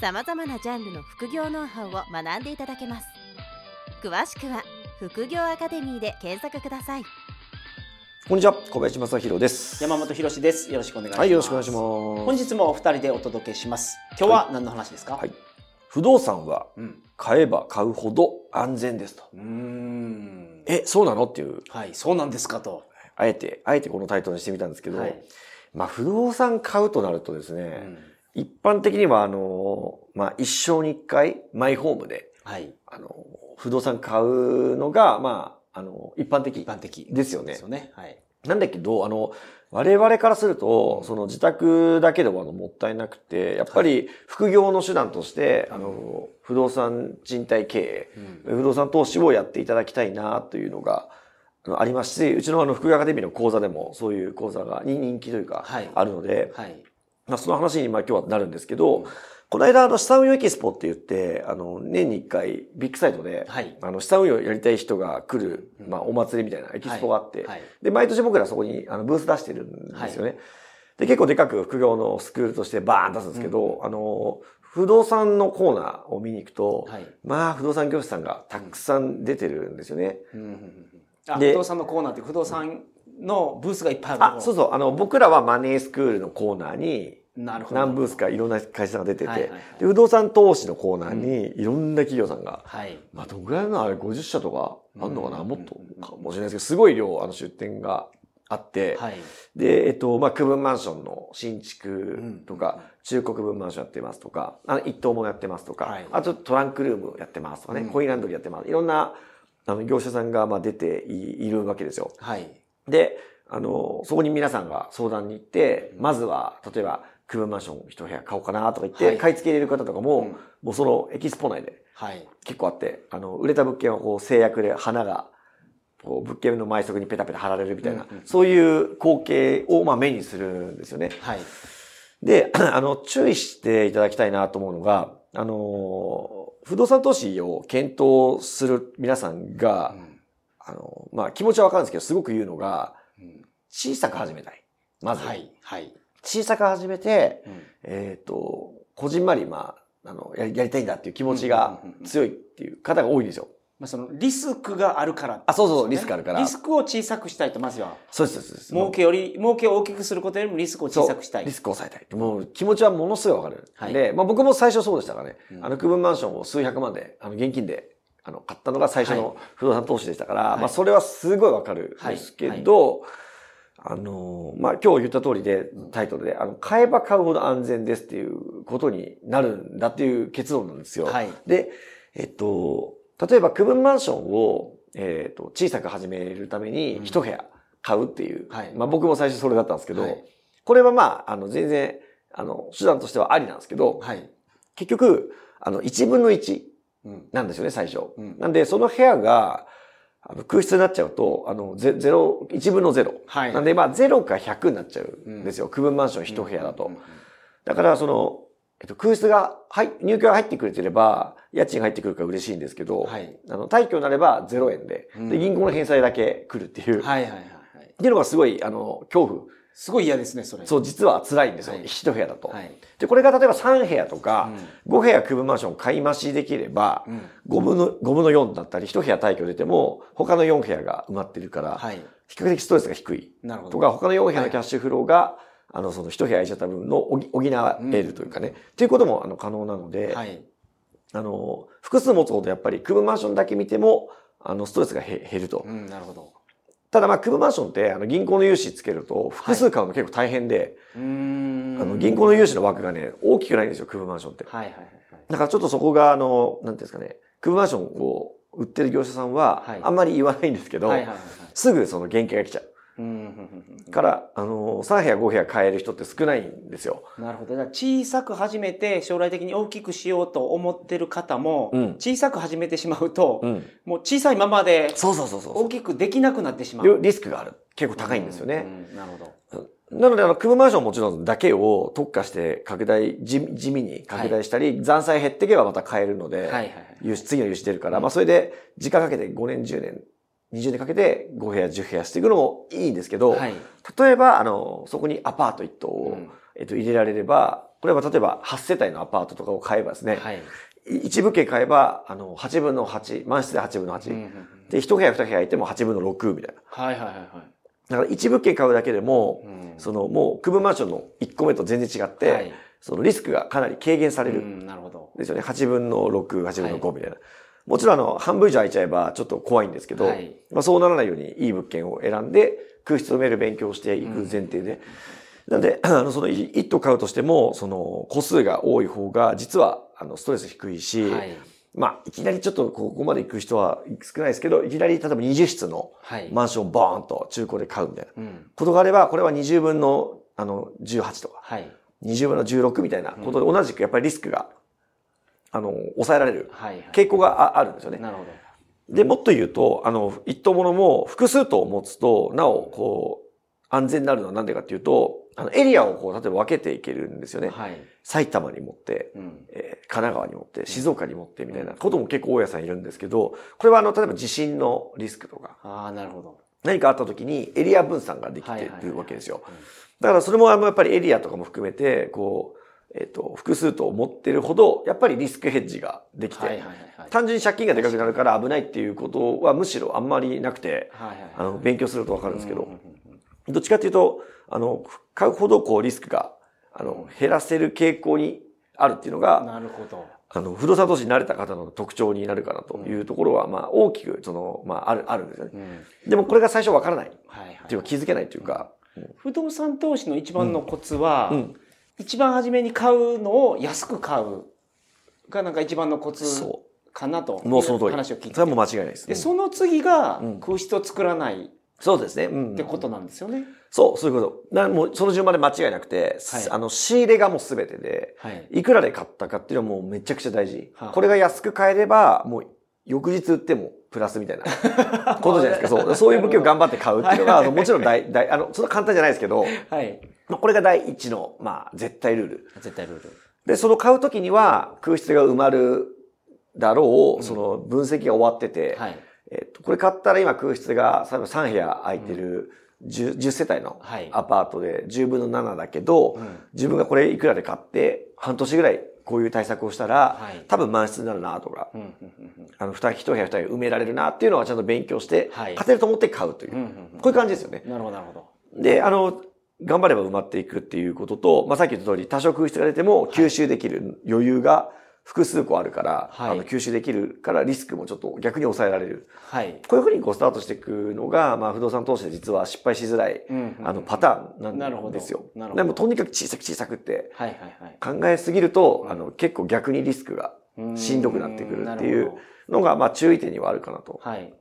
さまざまなジャンルの副業ノウハウを学んでいただけます。詳しくは副業アカデミーで検索ください。こんにちは小林正弘です。山本博です。よろしくお願いします。はいよろしくお願いします。本日もお二人でお届けします。今日は何の話ですか、はい。不動産はうん。買えば買うほど安全ですと。うーん。えそうなの？っていう。はいそうなんですかと、あえてあえてこのタイトルにしてみたんですけど、はい。まあ不動産買うとなるとですね、うん一般的にはあのまあ一生に一回マイホームではい。あの不動産買うのがまああの一般的。一般的。ですよね。ですよね。はい。なんだけど、あの、我々からすると、その自宅だけではもったいなくて、やっぱり副業の手段として、あの、不動産賃貸経営、不動産投資をやっていただきたいなというのがありますし、うちのあの副業アカデミーの講座でもそういう講座がに人気というかはい、あるので、はいまあその話にまあ今日はなるんですけど、この間あの資産運用エキスポって言って、あの、年に一回ビッグサイトで、はい。あの、資産運用やりたい人が来る、まあお祭りみたいなエキスポがあって、はい。で、毎年僕らそこにあのブース出してるんですよね。で、結構でかく副業のスクールとしてバーン出すんですけど、あの、不動産のコーナーを見に行くと、はい。まあ不動産業者さんがたくさん出てるんですよね。うんうん不動産のコーナーって不動産のブースがいっぱいあるあ、そうそう。あの、僕らはマネースクールのコーナーに、なるほど。何ブースかいろんな会社さんが出てて、はいはいはい。で不動産投資のコーナーにいろんな企業さんが、はい。まあどんぐらいのあれ50社とかあんのかな、うん。もっとかもしれないですけど、すごい量あの出店があって、はい。で、えっと、まあ、区分マンションの新築とか、中古区分マンションやってますとか、あの、一棟もやってますとか、はい。あとトランクルームやってますとかね、うん。コインランドリーやってます。いろんな、あの、業者さんが、まあ、出ていいるわけですよ。はいで、あの、そこに皆さんが相談に行って、まずは、例えば、区分マンション一部屋買おうかなとか言って、はい。買い付け入れる方とかも、うん。もうそのエキスポ内ではい。結構あって、あの、売れた物件はこう制約で花が、こう物件の前側にペタペタ貼られるみたいな、うんうんそういう光景をまあ目にするんですよね。はい。で、あの、注意していただきたいなと思うのが、あの、不動産投資を検討する皆さんが、あの、まあ気持ちはわかるんですけど、すごく言うのが、うん小さく始めたい。まず。はいはい小さく始めて、うんえっ、と、こじんまり、まあ、あの、やりやりたいんだっていう気持ちが強いっていう方が多いんですよ。まあそのリスクがあるからあそうそうリスクあるからリスクを小さくしたいとまずはそうです、そうです。儲けより儲けを大きくすることよりもリスクを小さくしたいリスクを抑えたい。もう気持ちはものすごいわかる。はいで、まあ僕も最初そうでしたからね。うんあの、区分マンションを数百万で、あの、現金で、あの、買ったのが最初はい。の不動産投資でしたから、はい。まあそれはすごいわかるんですけど、あの、まあ今日言った通りで、タイトルで、あの、買えば買うほど安全ですっていうことになるんだっていう結論なんですよ。はい。で、えっと、例えば区分マンションを、えっと、小さく始めるために一部屋買うっていう、はい。まあ僕も最初それだったんですけど、はい。これはまあ、あの、全然、あの、手段としてはありなんですけど、はい。結局、あの、1分の1うんなんですよね、最初。うんなんで、その部屋が、空室になっちゃうと、あの、ゼゼロ、1分の0。はいなんで、まあ、0か100になっちゃうんですよ。区分マンション1部屋だと。うんうんだから、その、えっと、空室が、はい、入居が入ってくれてれば、家賃が入ってくるから嬉しいんですけど、はいあの、退去になれば0円で、うんで、銀行の返済だけ来るっていう、はいはいはいはいっていうのがすごい、あの、恐怖。すごい嫌ですねそれ。そう、実は辛いんですよ。はい。一部屋だと。はい。で、これが例えば3部屋とか、5部屋区分マンション買い増しできれば、うん。5分の、5分の4だったり、1部屋退去出ても、他の4部屋が埋まってるから、はい。比較的ストレスが低い。なるほど。とか、他の4部屋のキャッシュフローが、あの、その1部屋空いちゃった分の補補えるというかね、っていうことも、あの、可能なので、はい。あの、複数持つほどやっぱり区分マンションだけ見ても、あの、ストレスがへ減ると。うんなるほどただまあ、区分マンションって、あの、銀行の融資つけると、複数買うの結構大変で、うーん。あの、銀行の融資の枠がね、大きくないんですよ、区分マンションって。はいはいはい。だからちょっとそこが、あの、なんていうんですかね、区分マンションを売ってる業者さんははい、あんまり言わないんですけど、はいはいはいはい。すぐその原価が来ちゃう。うんうんうんうんから、あの、3部屋5部屋買える人って少ないんですよ。なるほど。だから小さく始めて将来的に大きくしようと思ってる方も、うん小さく始めてしまうと、うん。もう小さいままでそうそうそうそう大きくできなくなってしまう。リリスクがある。結構高いんですよね。うん。なるほど。なので、あの、クムマンションもちろんだけを特化して拡大、地地味に拡大したり、残債減っていけばまた買えるので、はいはいはい。次の融資出るから、まあそれで時間かけて5年、10年、20年かけて5部屋、10部屋していくのもいいんですけど、はい。例えば、あの、そこにアパート1棟を、うんえっと、入れられれば、これは例えば8世帯のアパートとかを買えばですね、はい。一部家買えば、あの、8分の8、満室で8分の8。うんうんうんで、1部屋2部屋いても8分の6みたいな。はいはいはいはい。だから一部家買うだけでも、うんそのもう、区分マンションの1個目と全然違って、はいそのリスクがかなり軽減される。うん、なるほど。ですよね。8分の6、8分の5みたいな。もちろんあの、半分以上空いちゃえばちょっと怖いんですけど、はいまあそうならないようにいい物件を選んで、空室を埋める勉強をしていく前提で。なんで、あの、その一棟買うとしても、その個数が多い方が、実は、あの、ストレス低いし、はい。まあ、いきなりちょっとここまで行く人は少ないですけど、いきなり例えば20室のはい。マンションをボーンと中古で買うみたいなうん。ことがあれば、これは20分の、あの、18とか、はい。20分の16みたいなことで同じくやっぱりリスクが、あの、抑えられるはい。傾向がああるんですよね。なるほど。で、もっと言うと、あの、一棟ものも複数棟を持つと、なお、こう、安全になるのは何でかっていうと、あの、エリアをこう、例えば分けていけるんですよね。はい。埼玉に持って、うん。えー神奈川に持って、静岡に持ってみたいなことも結構大家さんいるんですけど、これはあの、例えば地震のリスクとか、ああ、なるほど。何かあった時にエリア分散ができてるわけですよ。だからそれもあのやっぱりエリアとかも含めて、こう、えっ、と、複数棟持ってるほど、やっぱりリスクヘッジができて、はいはいはいはい。単純に借金がでかくなるから危ないっていうことはむしろあんまりなくて、はいはいはい。あの、勉強するとわかるんですけどうんうん、うんどっちかっていうと、あの、買うほどこうリスクが、あの、減らせる傾向にあるっていうのうんが、なるほど。あの、不動産投資に慣れた方の特徴になるかなというところは、まあ、大きく、その、まあ、ある、あるんですよね。うん。でもこれが最初わからない。っはいはい。ていうか気づけないというか、不動産投資の一番のコツは、うん。一番初めに買うのを安く買うがなんか一番のコツそかなとう。もうその通り。話を聞いてそれはもう間違いないです。で、うんその次がうん空室を作らないっそうですね。うんてことなんですよね。そう、そういうこと。なもうその順番で間違いなくて、はいあの、仕入れがもう全てで、はい。いくらで買ったかっていうのはもうめちゃくちゃ大事。はあこれが安く買えれば、もう翌日売ってもプラスみたいな ことじゃないですか。そう。そういう物件を頑張って買うっていうのが、もちろん大、大、あの、そんな簡単じゃないですけど、はい。まあ、これが第一の、まあ、絶対ルール。絶対ルール。で、その買うときには空室が埋まるだろう、その分析が終わってて、はい。えっと、これ買ったら今空室が、例えば3部屋空いてる 10, 10世帯のはいアパートで10分の7だけど、うん自分がこれいくらで買って、半年ぐらいこういう対策をしたら、はい多分満室になるなとか、うんうんうんあの、二一部屋二部屋埋められるなっていうのはちゃんと勉強して、はい勝てると思って買うという、うんうんうんこういう感じですよね。なるほどなるほど。で、あの、頑張れば埋まっていくっていうことと、まあ、さっき言った通り、多少空室が出ても吸収できる余裕が複数個あるから、はいあの吸収できるからリスクもちょっと逆に抑えられる。はい。こういうふうにこうスタートしていくのが、まあ、不動産投資で実は失敗しづらい、あの、パターンなるほどなんですよ。なるほどでも、とにかく小さく小さくってはいはいはい。考えすぎると、あの、結構逆にリスクがしんどくなってくるっていうのが、まあ、注意点にはあるかなとはい。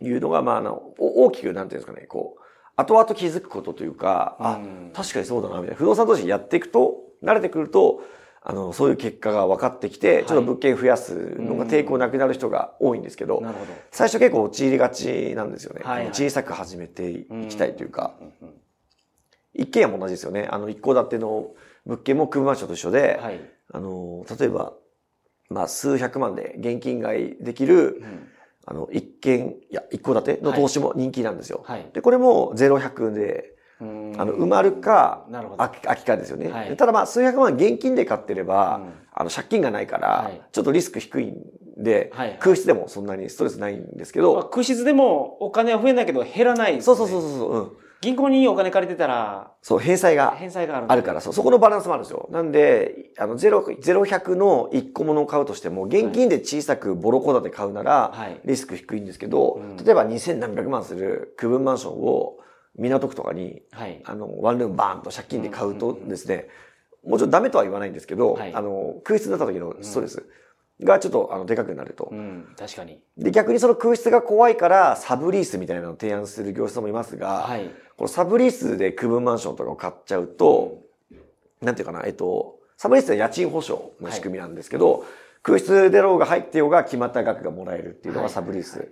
いうのが、まあ、あの、お大きく、なんていうんですかね、こう、後々気づくことというか、あうん、確かにそうだな、みたいな。不動産投資やっていくと、慣れてくると、あの、そういう結果が分かってきて、ちょっと物件増やすのが抵抗なくなる人が多いんですけど、ど。最初結構陥りがちなんですよね。はいはい小さく始めていきたいというか、うんうん一軒家も同じですよね。あの、一戸建ての物件も空マンションと一緒で、はい。あの、例えば、まあ、数百万で現金買いできる、うんあの、一軒、いや、一戸建ての投資も人気なんですよ。はい。で、これもゼロ百で、うんあの、埋まるか、なるほど。空き空きかですよね。はいただまあ、数百万現金で買ってれば、うんあの、借金がないから、はいちょっとリスク低いんで、はいはい空室でもそんなにストレスないんですけまあど、空室でもお金は増えないけど減らないそうそうそうそう、うん。銀行にお金借りてたらそう、返済が返済があるあるから、そう、そこのバランスもあるんですよ。なんで、あの、ゼロ、ゼロ百の一個物を買うとしても、現金で小さくボロ戸建て買うならはい、リスク低いんですけど、うん例えば2000何百万する区分マンションを港区とかに、はい。あの、ワンルームバーンと借金で買うとですね、もちろんダメとは言わないんですけど、はいあの、空室になった時のストレスがちょっと、あの、でかくなるとう。ん、確かに。で、逆にその空室が怖いから、サブリースみたいなのを提案する業者さんもいますが、はい。このサブリースで区分マンションとかを買っちゃうと、なんていうかな、えっと、サブリースは家賃保証の仕組みなんですけど、空室でろうが入ってようが決まった額がもらえるっていうのがサブリース。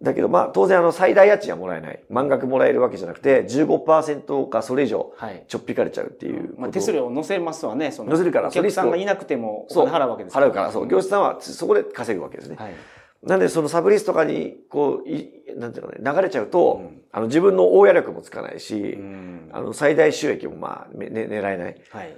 だけど、まあ、当然、あの、最大家賃はもらえない。満額もらえるわけじゃなくて、15%かそれ以上、はい。ちょっぴかれちゃうっていうこと。まあ、手数料を載せますわね。その載せるからお客さんがいなくても払うわけです払うから、そう。業者さんはそこで稼ぐわけですね。はい。なんで、そのサブリースとかに、こう、いなんていうのね、流れちゃうと、うんあの、自分の大家力もつかないし、うんあの、最大収益もまあ、ね、狙えない。はい。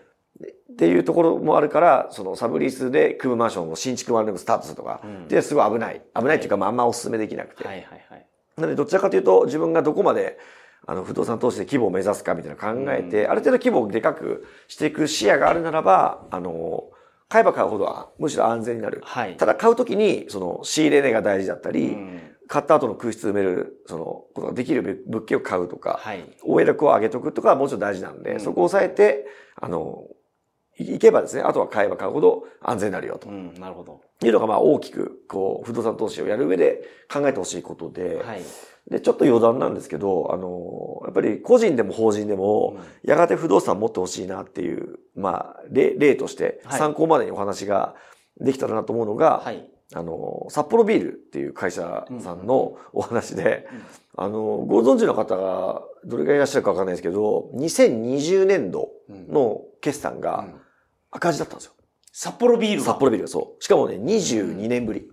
っていうところもあるから、そのサブリースで組むマンションを新築ワンルームスタートするとか、うんで、すごい危ない。危ないっていうか、まあ、あんまお勧めできなくて。はいはいはい。なので、どちらかというと、自分がどこまで、あの、不動産投資で規模を目指すかみたいな考えて、ある程度規模をでかくしていく視野があるならば、あの、買えば買うほどは、むしろ安全になる。はい。ただ、買うときに、その、仕入れ値が大事だったり、うん買った後の空室埋める、その、ことができる物件を買うとか、はい。応援力を上げとくとかはもちろん大事なんで、うんそこを抑えて、あの、いいけばですね、あとは買えば買うほど安全になるよとうん、なるほど。いうのが、まあ大きく、こう、不動産投資をやる上で考えてほしいことで、はい。で、ちょっと余談なんですけど、あの、やっぱり個人でも法人でも、やがて不動産持ってほしいなっていう、まあ、例、例としてはい。参考までにお話ができたらなと思うのが、はい。あの、札幌ビールっていう会社さんのお話で、あの、ご存知の方がどれぐらいいらっしゃるかわかんないですけど、2020年度うんの決算がうん。赤字だったんですよ。札幌ビールが？札幌ビールがそう。しかもね、22年ぶり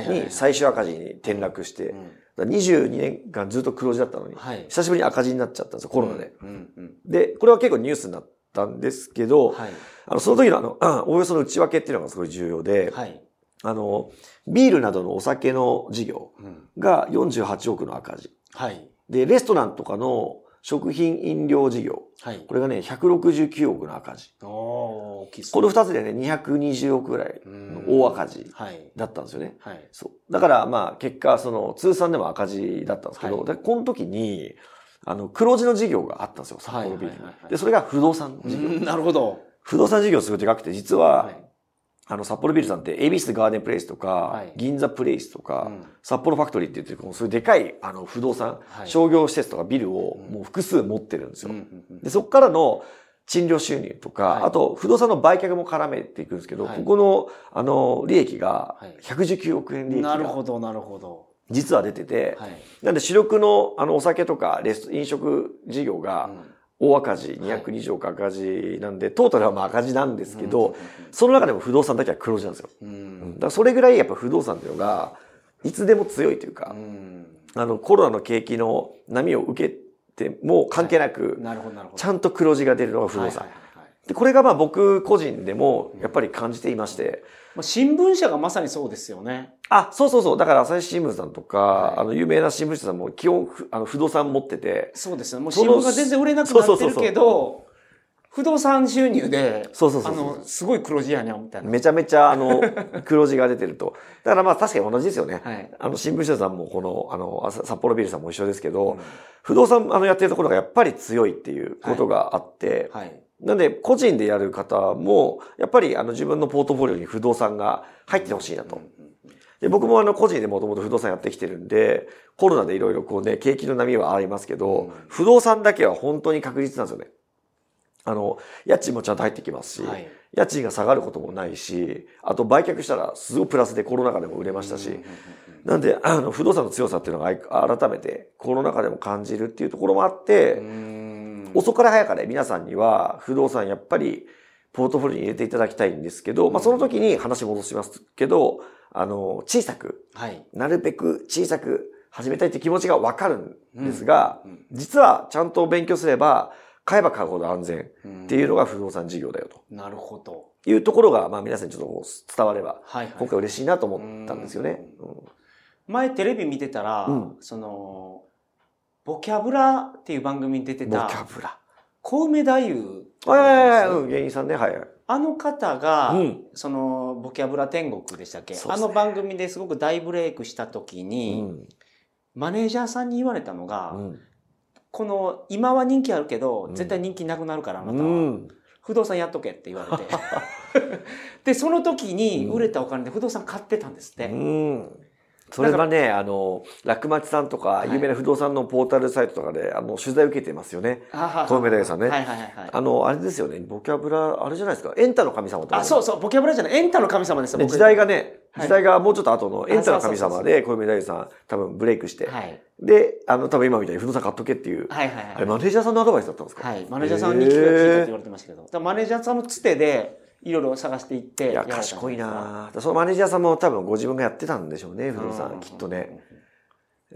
に最終赤字に転落して、うんだから22年間ずっと黒字だったのに、はい。久しぶりに赤字になっちゃったんですよ、コロナで。うんうん。で、これは結構ニュースになったんですけど、はい。あの、その時のあの、おおよその内訳っていうのがすごい重要で、はい。あの、ビールなどのお酒の事業うんが48億の赤字。はい。で、レストランとかの食品飲料事業。はい。これがね、169億の赤字。大きいこの二つでね、220億ぐらいの大赤字はい。だったんですよね。はい。そう。だから、まあ、結果、その、通算でも赤字だったんですけど、はいでこの時に、あの、黒字の事業があったんですよ、札幌ビールで、それが不動産事業。うんなるほど。不動産事業すごいでかくて、実は、はい。あの、札幌ビールさんって、恵比寿ガーデンプレイスとか、はい。銀座プレイスとか、うん。札幌ファクトリーって言って、そういうでかい、あの、不動産、はい。商業施設とかビルをもう複数持ってるんですよ。で、そこからの賃料収入とか、はい。あと、不動産の売却も絡めていくんですけど、はい。ここの、あの、利益がはい、119億円利益が、なるほど、なるほど。実は出てて、はい。なんで主力の、あの、お酒とか、レス、飲食事業が、うん大赤字、220億赤字なんで、トータルはまあ赤字なんですけど、うんその中でも不動産だけは黒字なんですよ。だからそれぐらいやっぱ不動産っていうのが、いつでも強いといううか、ん。あの、コロナの景気の波を受けても関係なく。ちゃんと黒字が出るのが不動産。はいはいはいはいで、これがまあ僕個人でもやっぱり感じていまして、まあ新聞社がまさにそうですよね。あ、そうそうそう。だから朝日新聞さんとか、はいあの、有名な新聞社さんも基本ふ、あの、不動産持ってて、そうですよね。もう新聞が全然売れなくなってるけど、不動産収入で、そうそうそうあの、すごい黒字やにゃんみたいな。めちゃめちゃあの、黒字が出てると。だからまあ確かに同じですよね。はい。あの、新聞社さんもこの、あの、朝札幌ビールさんも一緒ですけど、不動産あのやってるところがやっぱり強いっていうことがあって、はい。なんで個人でやる方も、やっぱりあの自分のポートフォリオに不動産が入ってほしいなと。で僕もあの個人でもともと不動産やってきてるんで、コロナでいろいろこうね、景気の波はありますけど、不動産だけは本当に確実なんですよね。あの、家賃もちゃんと入ってきますし、はい家賃が下がることもないし、あと売却したらすごいプラスでコロナ禍でも売れましたし、なんで、あの、不動産の強さっていうのが改めてコロナ禍でも感じるっていうところもあって、うん。遅かれ早かれ皆さんには不動産やっぱりポートフォリオに入れていただきたいんですけど、まあその時に話戻しますけど、あの、小さく、はい。なるべく小さく始めたいって気持ちがわかるんですが、実はちゃんと勉強すれば、買えば買うほど安全。っていうのが不動産事業だよと。なるほど。いうところが、まあ皆さんにちょっと伝われば、はい、はい。今回嬉しいなと思ったんですよね。うん。前テレビ見てたら、うん。その、ボキャブラっていう番組に出てボキた、ャブラ。小梅太夫。はいうん、芸人さんね、はいはい。あの方が、うん。その、ボキャブラ天国でしたっけ、ね。あの番組ですごく大ブレイクした時に、うん。マネージャーさんに言われたのが、うんこの、今は人気あるけど、うん絶対人気なくなるから、あなうたは。ん。不動産やっとけって言われて。で、その時にうん売れたお金で不動産買ってたんですって。うん。それがね、あの、楽町さんとか、有名な不動産のポータルサイトとかで、あの、取材受けてますよね。小梅大さんね。はいはいはい、はい。あの、あれですよね、ボキャブラ、あれじゃないですか、エンタの神様とか。あ、そうそう、ボキャブラじゃない、エンタの神様ですよ、ね、時代がね、はい時代がもうちょっと後のエンタの神様で、小梅大さん多分ブレイクして。はい。で、あの、多分今みたいに不動産買っとけっていう。はいはいはい。あれ、マネージャーさんのアドバイスだったんですか？はい。マネージャーさんに聞いたって言われてましたけど。マネージャーさんのつてで、いろいろ探していっていや、賢いなぁそのマネージャーさんも多分ご自分がやってたんでしょうね、不動産、きっとね。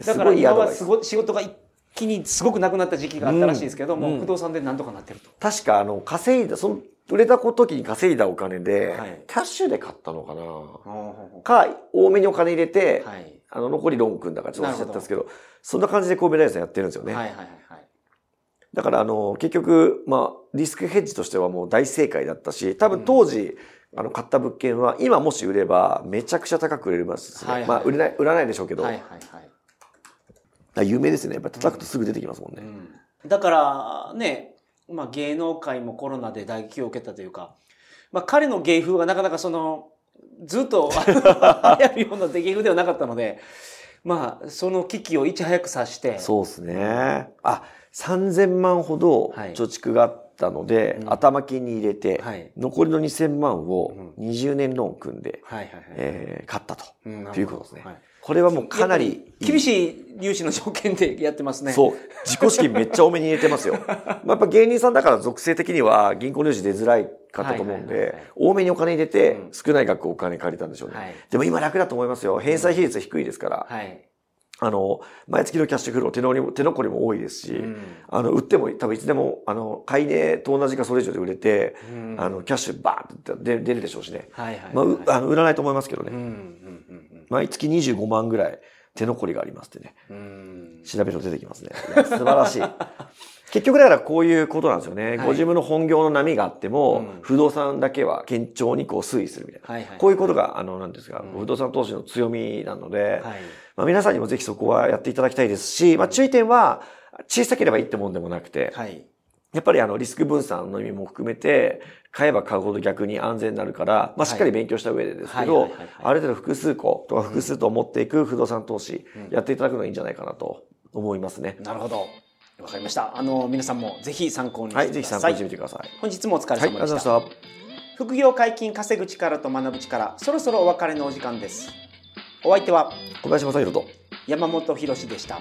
だから今はすごい仕事が一気にすごくなくなった時期があったらしいですけども、うん不動産でなんとかなってると。確か、あの、稼いだ、その、売れた時に稼いだお金で、はいキャッシュで買ったのかなはか、多めにお金入れて、い。あの、残りローン組んだからちょっと忘れちゃったんですけど、そんな感じで神戸大さんやってるんですよね。はいはいはいはい。だから、あの、結局、まあ、リスクヘッジとしてはもう大正解だったし、多分当時、あの、買った物件は、今もし売れば、めちゃくちゃ高く売れますね。はいはいまあ、売れない、売らないでしょうけど、はいはいはい。有名ですね。やっぱ叩くとすぐ出てきますもんね。だからね、まあ、芸能界もコロナで打撃を受けたというか、まあ、彼の芸風がなかなかそのずっと 流行るような芸風ではなかったので、まあ、その危機をいち早く察してそうですね。あ、3000万ほどはい貯蓄があったので、うん頭金に入れて、はい残りの2000万を20年ローン組んで、はいはいはいえー買ったと。うんいうことですねはいこれはもうかなり厳しい融資の条件でやってますね。そう。自己資金めっちゃ多めに入れてますよ。まあやっぱ芸人さんだから属性的には銀行入資出づらいかったと思うんではいはいはいはい、多めにお金入れてうん少ない額お金借りたんでしょうね。はいでも今楽だと思いますよ。返済比率低いですから、はい。あの、毎月のキャッシュフロー手の手残りも多いですし、うんあの、売っても多分いつでも、あの、買い値と同じかそれ以上で売れて、うんあの、キャッシュバーンって出出るでしょうしね。はいはいはい。まあう、あの売らないと思いますけどね。うん毎月25万ぐらい手残りがありますってね。調べると出てきますね。素晴らしい。結局だからこういうことなんですよね。はいご自分の本業の波があっても、うん不動産だけは堅調にこう推移するみたいな。はいはい。こういうことが、あの、なんですか、うん不動産投資の強みなので、はい。まあ、皆さんにもぜひそこはやっていただきたいですし、まあ、注意点は、小さければいいってもんでもなくて、はい。やっぱりあの、リスク分散の意味も含めて、買えば買うほど逆に安全になるから、まあ、しっかり勉強した上でですけどある程度複数個とか複数と思っていく不動産投資うん、やっていただくのがいいんじゃないかなと思いますね。なるほど。わかりました。あの、皆さんもぜひ参考にしてくださ。はいい、ぜひ参考にしてみてください。本日もお疲れはい、ありがとう様でし。ございましたた。副業解禁稼ぐ力と学ぶ力、そろそろお別れのお時間です。お相手は小林正宏と。山本博史でした。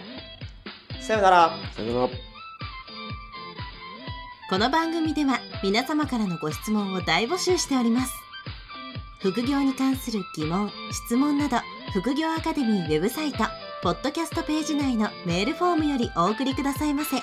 さようなら。さよなら。この番組では皆様からのご質問を大募集しております副業に関する疑問・質問など副業アカデミーウェブサイトポッドキャストページ内のメールフォームよりお送りくださいませ